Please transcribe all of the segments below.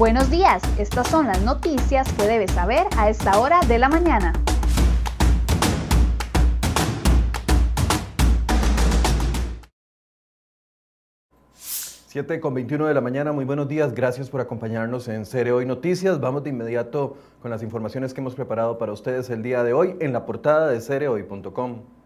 Buenos días, estas son las noticias que debes saber a esta hora de la mañana. 7 con 21 de la mañana, muy buenos días, gracias por acompañarnos en Cere Hoy Noticias. Vamos de inmediato con las informaciones que hemos preparado para ustedes el día de hoy en la portada de cerehoy.com.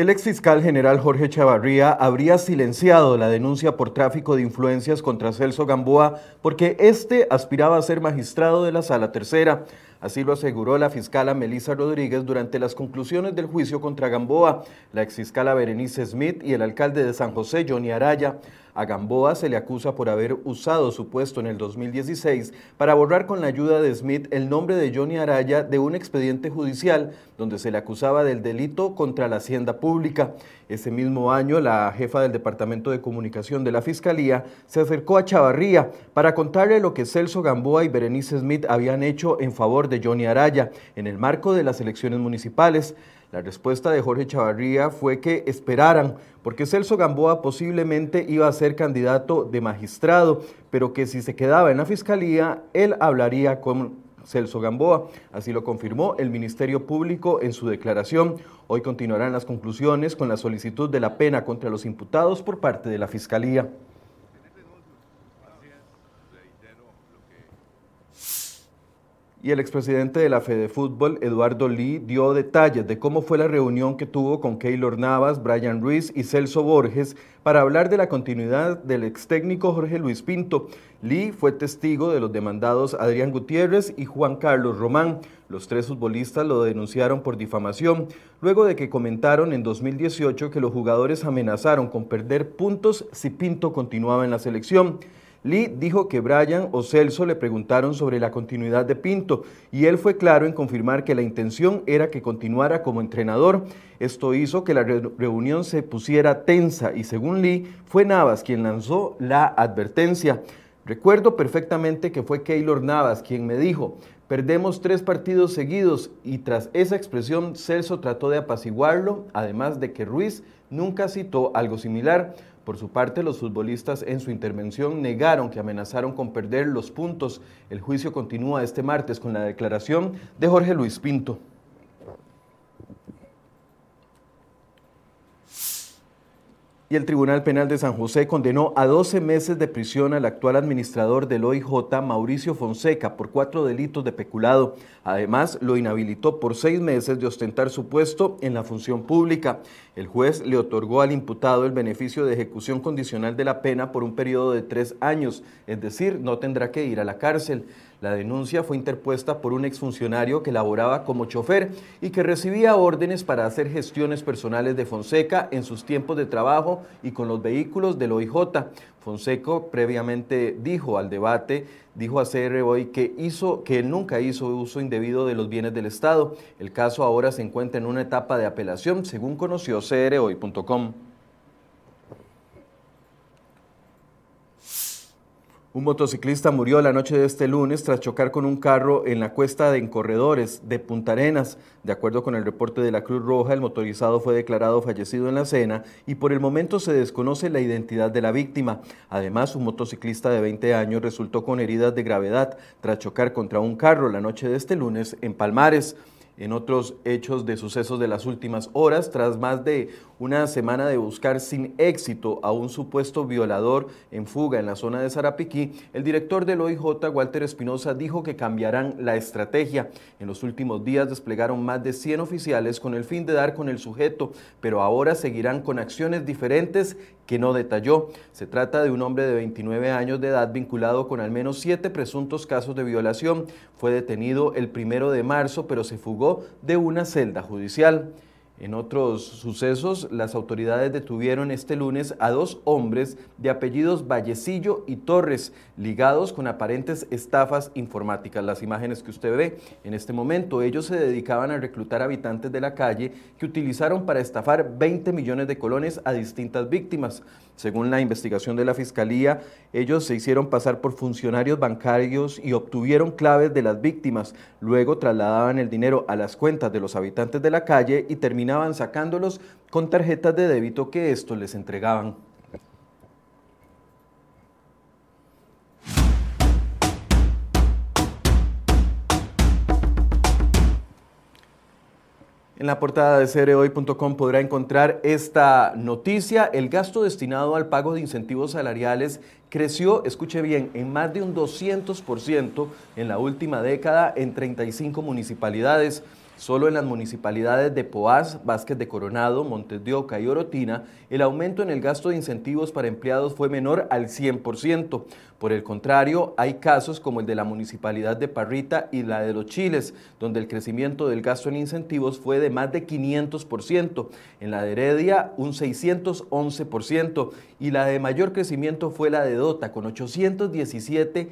El ex fiscal general Jorge Chavarría habría silenciado la denuncia por tráfico de influencias contra Celso Gamboa porque éste aspiraba a ser magistrado de la Sala Tercera. Así lo aseguró la fiscala Melissa Rodríguez durante las conclusiones del juicio contra Gamboa, la exfiscala Berenice Smith y el alcalde de San José, Johnny Araya. A Gamboa se le acusa por haber usado su puesto en el 2016 para borrar con la ayuda de Smith el nombre de Johnny Araya de un expediente judicial donde se le acusaba del delito contra la hacienda pública. Ese mismo año, la jefa del Departamento de Comunicación de la Fiscalía se acercó a Chavarría para contarle lo que Celso Gamboa y Berenice Smith habían hecho en favor de Johnny Araya en el marco de las elecciones municipales. La respuesta de Jorge Chavarría fue que esperaran, porque Celso Gamboa posiblemente iba a ser candidato de magistrado, pero que si se quedaba en la fiscalía, él hablaría con Celso Gamboa. Así lo confirmó el Ministerio Público en su declaración. Hoy continuarán las conclusiones con la solicitud de la pena contra los imputados por parte de la Fiscalía. Y el expresidente de la Fede Fútbol, Eduardo Lee, dio detalles de cómo fue la reunión que tuvo con Keylor Navas, Brian Ruiz y Celso Borges para hablar de la continuidad del ex técnico Jorge Luis Pinto. Lee fue testigo de los demandados Adrián Gutiérrez y Juan Carlos Román. Los tres futbolistas lo denunciaron por difamación, luego de que comentaron en 2018 que los jugadores amenazaron con perder puntos si Pinto continuaba en la selección. Lee dijo que Brian o Celso le preguntaron sobre la continuidad de Pinto y él fue claro en confirmar que la intención era que continuara como entrenador. Esto hizo que la reunión se pusiera tensa y según Lee fue Navas quien lanzó la advertencia. Recuerdo perfectamente que fue Keylor Navas quien me dijo, perdemos tres partidos seguidos y tras esa expresión Celso trató de apaciguarlo, además de que Ruiz nunca citó algo similar. Por su parte, los futbolistas en su intervención negaron que amenazaron con perder los puntos. El juicio continúa este martes con la declaración de Jorge Luis Pinto. Y el Tribunal Penal de San José condenó a 12 meses de prisión al actual administrador del OIJ, Mauricio Fonseca, por cuatro delitos de peculado. Además, lo inhabilitó por seis meses de ostentar su puesto en la función pública. El juez le otorgó al imputado el beneficio de ejecución condicional de la pena por un periodo de tres años, es decir, no tendrá que ir a la cárcel. La denuncia fue interpuesta por un exfuncionario que laboraba como chofer y que recibía órdenes para hacer gestiones personales de Fonseca en sus tiempos de trabajo y con los vehículos del OIJ. Fonseca previamente dijo al debate, dijo a CR hoy que hizo que él nunca hizo uso indebido de los bienes del Estado. El caso ahora se encuentra en una etapa de apelación, según conoció crhoy.com. Un motociclista murió la noche de este lunes tras chocar con un carro en la cuesta de Encorredores de Punta Arenas. De acuerdo con el reporte de la Cruz Roja, el motorizado fue declarado fallecido en la escena y por el momento se desconoce la identidad de la víctima. Además, un motociclista de 20 años resultó con heridas de gravedad tras chocar contra un carro la noche de este lunes en Palmares en otros hechos de sucesos de las últimas horas, tras más de una semana de buscar sin éxito a un supuesto violador en fuga en la zona de Sarapiquí, el director del OIJ, Walter Espinosa, dijo que cambiarán la estrategia. En los últimos días desplegaron más de 100 oficiales con el fin de dar con el sujeto, pero ahora seguirán con acciones diferentes que no detalló. Se trata de un hombre de 29 años de edad vinculado con al menos siete presuntos casos de violación. Fue detenido el primero de marzo, pero se fugó de una celda judicial. En otros sucesos, las autoridades detuvieron este lunes a dos hombres de apellidos Vallecillo y Torres, ligados con aparentes estafas informáticas. Las imágenes que usted ve en este momento, ellos se dedicaban a reclutar habitantes de la calle que utilizaron para estafar 20 millones de colones a distintas víctimas. Según la investigación de la Fiscalía, ellos se hicieron pasar por funcionarios bancarios y obtuvieron claves de las víctimas. Luego trasladaban el dinero a las cuentas de los habitantes de la calle y terminaron terminaban sacándolos con tarjetas de débito que estos les entregaban. En la portada de cereoy.com podrá encontrar esta noticia. El gasto destinado al pago de incentivos salariales creció, escuche bien, en más de un 200% en la última década en 35 municipalidades. Solo en las municipalidades de Poás, Vázquez de Coronado, Montes de Oca y Orotina, el aumento en el gasto de incentivos para empleados fue menor al 100%. Por el contrario, hay casos como el de la municipalidad de Parrita y la de Los Chiles, donde el crecimiento del gasto en incentivos fue de más de 500%. En la de Heredia, un 611%. Y la de mayor crecimiento fue la de Dota, con 817%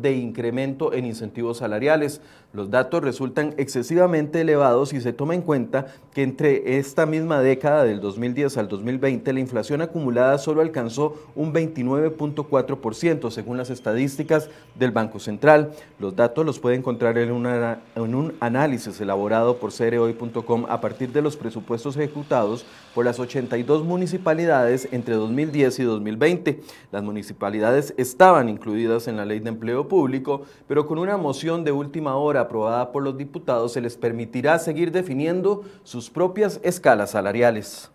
de incremento en incentivos salariales. Los datos resultan excesivamente elevados y se toma en cuenta que entre esta misma década del 2010 al 2020 la inflación acumulada solo alcanzó un 29.4% según las estadísticas del Banco Central. Los datos los puede encontrar en, en un análisis elaborado por cereoy.com a partir de los presupuestos ejecutados por las 82 municipalidades entre 2010 y 2020. Las municipalidades estaban incluidas en la Ley de Empleo Público, pero con una moción de última hora aprobada por los diputados se les permitirá seguir definiendo sus propias escalas salariales.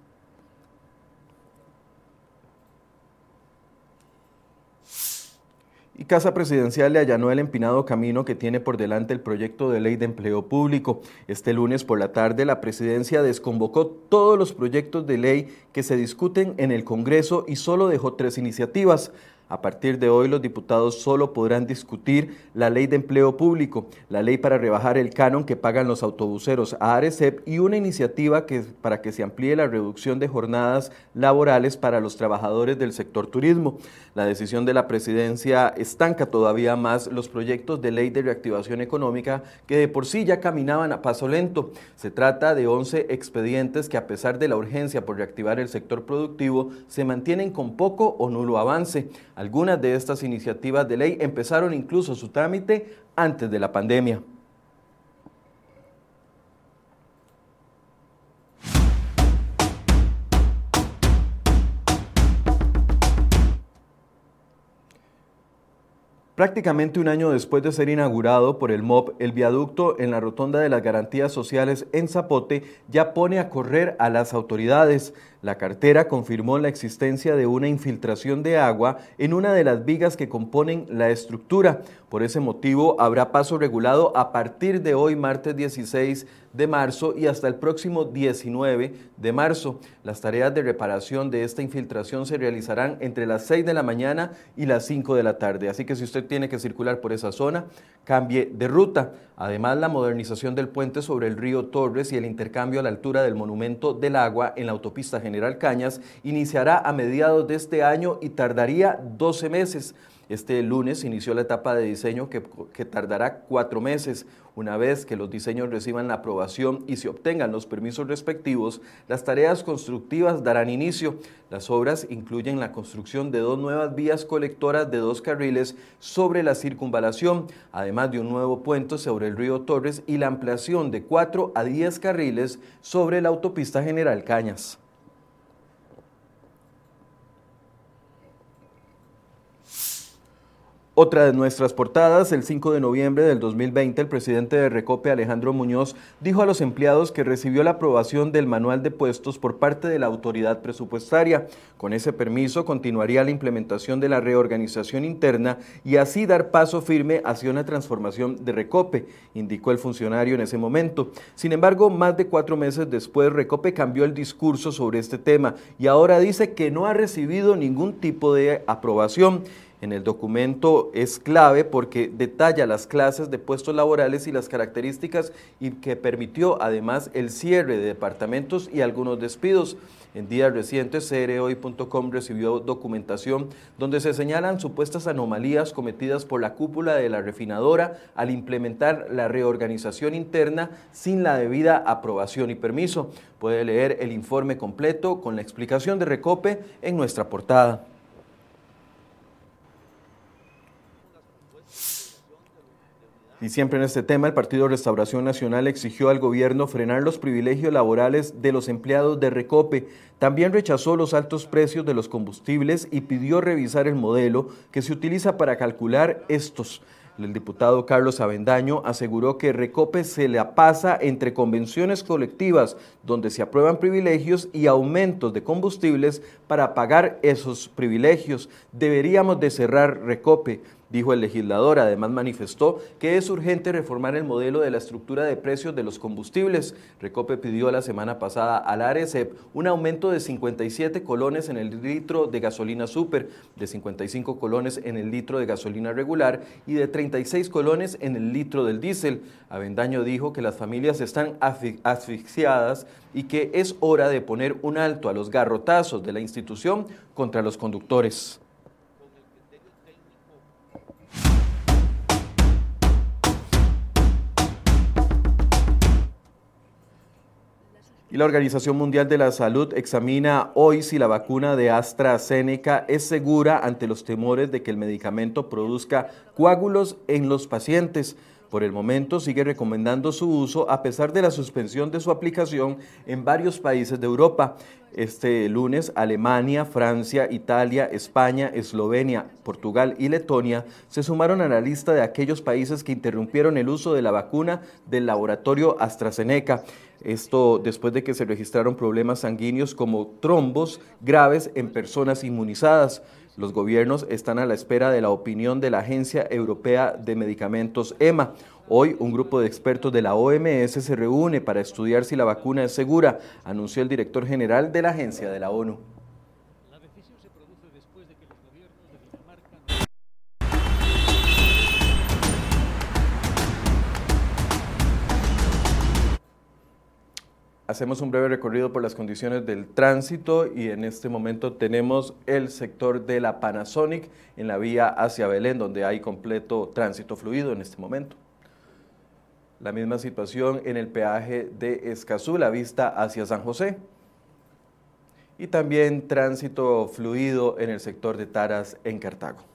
Y Casa Presidencial le allanó el empinado camino que tiene por delante el proyecto de ley de empleo público. Este lunes por la tarde la presidencia desconvocó todos los proyectos de ley que se discuten en el Congreso y solo dejó tres iniciativas. A partir de hoy los diputados solo podrán discutir la ley de empleo público, la ley para rebajar el canon que pagan los autobuseros a Arecep y una iniciativa que, para que se amplíe la reducción de jornadas laborales para los trabajadores del sector turismo. La decisión de la presidencia estanca todavía más los proyectos de ley de reactivación económica que de por sí ya caminaban a paso lento. Se trata de 11 expedientes que a pesar de la urgencia por reactivar el sector productivo se mantienen con poco o nulo avance. Algunas de estas iniciativas de ley empezaron incluso su trámite antes de la pandemia. Prácticamente un año después de ser inaugurado por el MOB, el viaducto en la rotonda de las garantías sociales en Zapote ya pone a correr a las autoridades. La cartera confirmó la existencia de una infiltración de agua en una de las vigas que componen la estructura. Por ese motivo, habrá paso regulado a partir de hoy, martes 16 de marzo, y hasta el próximo 19 de marzo. Las tareas de reparación de esta infiltración se realizarán entre las 6 de la mañana y las 5 de la tarde. Así que si usted tiene que circular por esa zona, cambie de ruta. Además, la modernización del puente sobre el río Torres y el intercambio a la altura del Monumento del Agua en la autopista General Cañas iniciará a mediados de este año y tardaría 12 meses. Este lunes inició la etapa de diseño que, tardará cuatro meses. Una vez que los diseños reciban la aprobación y se obtengan los permisos respectivos, las tareas constructivas darán inicio. Las obras incluyen la construcción de dos nuevas vías colectoras de dos carriles sobre la circunvalación, además de un nuevo puente sobre el río Torres y la ampliación de cuatro a diez carriles sobre la autopista General Cañas. Otra de nuestras portadas, el 5 de noviembre del 2020, el presidente de Recope, Alejandro Muñoz, dijo a los empleados que recibió la aprobación del manual de puestos por parte de la autoridad presupuestaria. Con ese permiso continuaría la implementación de la reorganización interna y así dar paso firme hacia una transformación de Recope, indicó el funcionario en ese momento. Sin embargo, más de cuatro meses después, Recope cambió el discurso sobre este tema y ahora dice que no ha recibido ningún tipo de aprobación en el documento es clave porque detalla las clases de puestos laborales y las características y que permitió además el cierre de departamentos y algunos despidos. En días recientes, CROI.com recibió documentación donde se señalan supuestas anomalías cometidas por la cúpula de la refinadora al implementar la reorganización interna sin la debida aprobación y permiso. Puede leer el informe completo con la explicación de Recope en nuestra portada. Y siempre en este tema, el Partido Restauración Nacional exigió al gobierno frenar los privilegios laborales de los empleados de Recope. También rechazó los altos precios de los combustibles y pidió revisar el modelo que se utiliza para calcular estos. El diputado Carlos Avendaño aseguró que Recope se la pasa entre convenciones colectivas donde se aprueban privilegios y aumentos de combustibles para pagar esos privilegios. Deberíamos de cerrar Recope dijo el legislador. Además manifestó que es urgente reformar el modelo de la estructura de precios de los combustibles. Recope pidió la semana pasada al ARECEP un aumento de 57 colones en el litro de gasolina super, de 55 colones en el litro de gasolina regular y de 36 colones en el litro del diésel. Avendaño dijo que las familias están asfixiadas y que es hora de poner un alto a los garrotazos de la institución contra los conductores. Y la Organización Mundial de la Salud examina hoy si la vacuna de AstraZeneca es segura ante los temores de que el medicamento produzca coágulos en los pacientes. Por el momento sigue recomendando su uso a pesar de la suspensión de su aplicación en varios países de Europa. Este lunes, Alemania, Francia, Italia, España, Eslovenia, Portugal y Letonia se sumaron a la lista de aquellos países que interrumpieron el uso de la vacuna del laboratorio AstraZeneca. Esto después de que se registraron problemas sanguíneos como trombos graves en personas inmunizadas. Los gobiernos están a la espera de la opinión de la Agencia Europea de Medicamentos EMA. Hoy un grupo de expertos de la OMS se reúne para estudiar si la vacuna es segura, anunció el director general de la agencia de la ONU. Hacemos un breve recorrido por las condiciones del tránsito y en este momento tenemos el sector de la Panasonic en la vía hacia Belén, donde hay completo tránsito fluido en este momento. La misma situación en el peaje de Escazú, la vista hacia San José. Y también tránsito fluido en el sector de Taras en Cartago.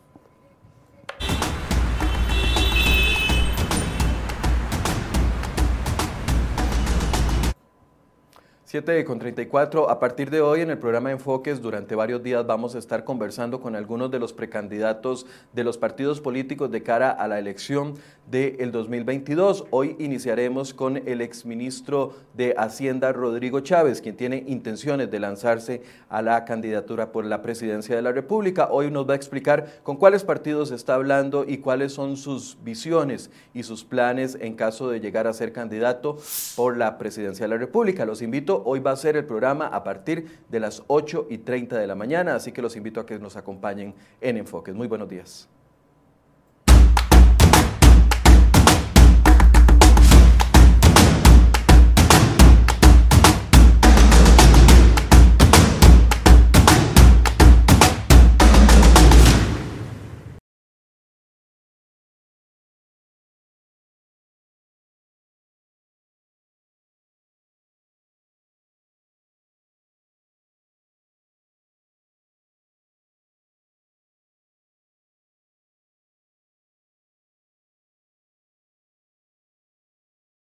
7 con 34. A partir de hoy en el programa Enfoques, durante varios días vamos a estar conversando con algunos de los precandidatos de los partidos políticos de cara a la elección del 2022. Hoy iniciaremos con el exministro de Hacienda, Rodrigo Chávez, quien tiene intenciones de lanzarse a la candidatura por la presidencia de la República. Hoy nos va a explicar con cuáles partidos está hablando y cuáles son sus visiones y sus planes en caso de llegar a ser candidato por la presidencia de la República. Los invito Hoy va a ser el programa a partir de las 8 y 30 de la mañana, así que los invito a que nos acompañen en Enfoques. Muy buenos días.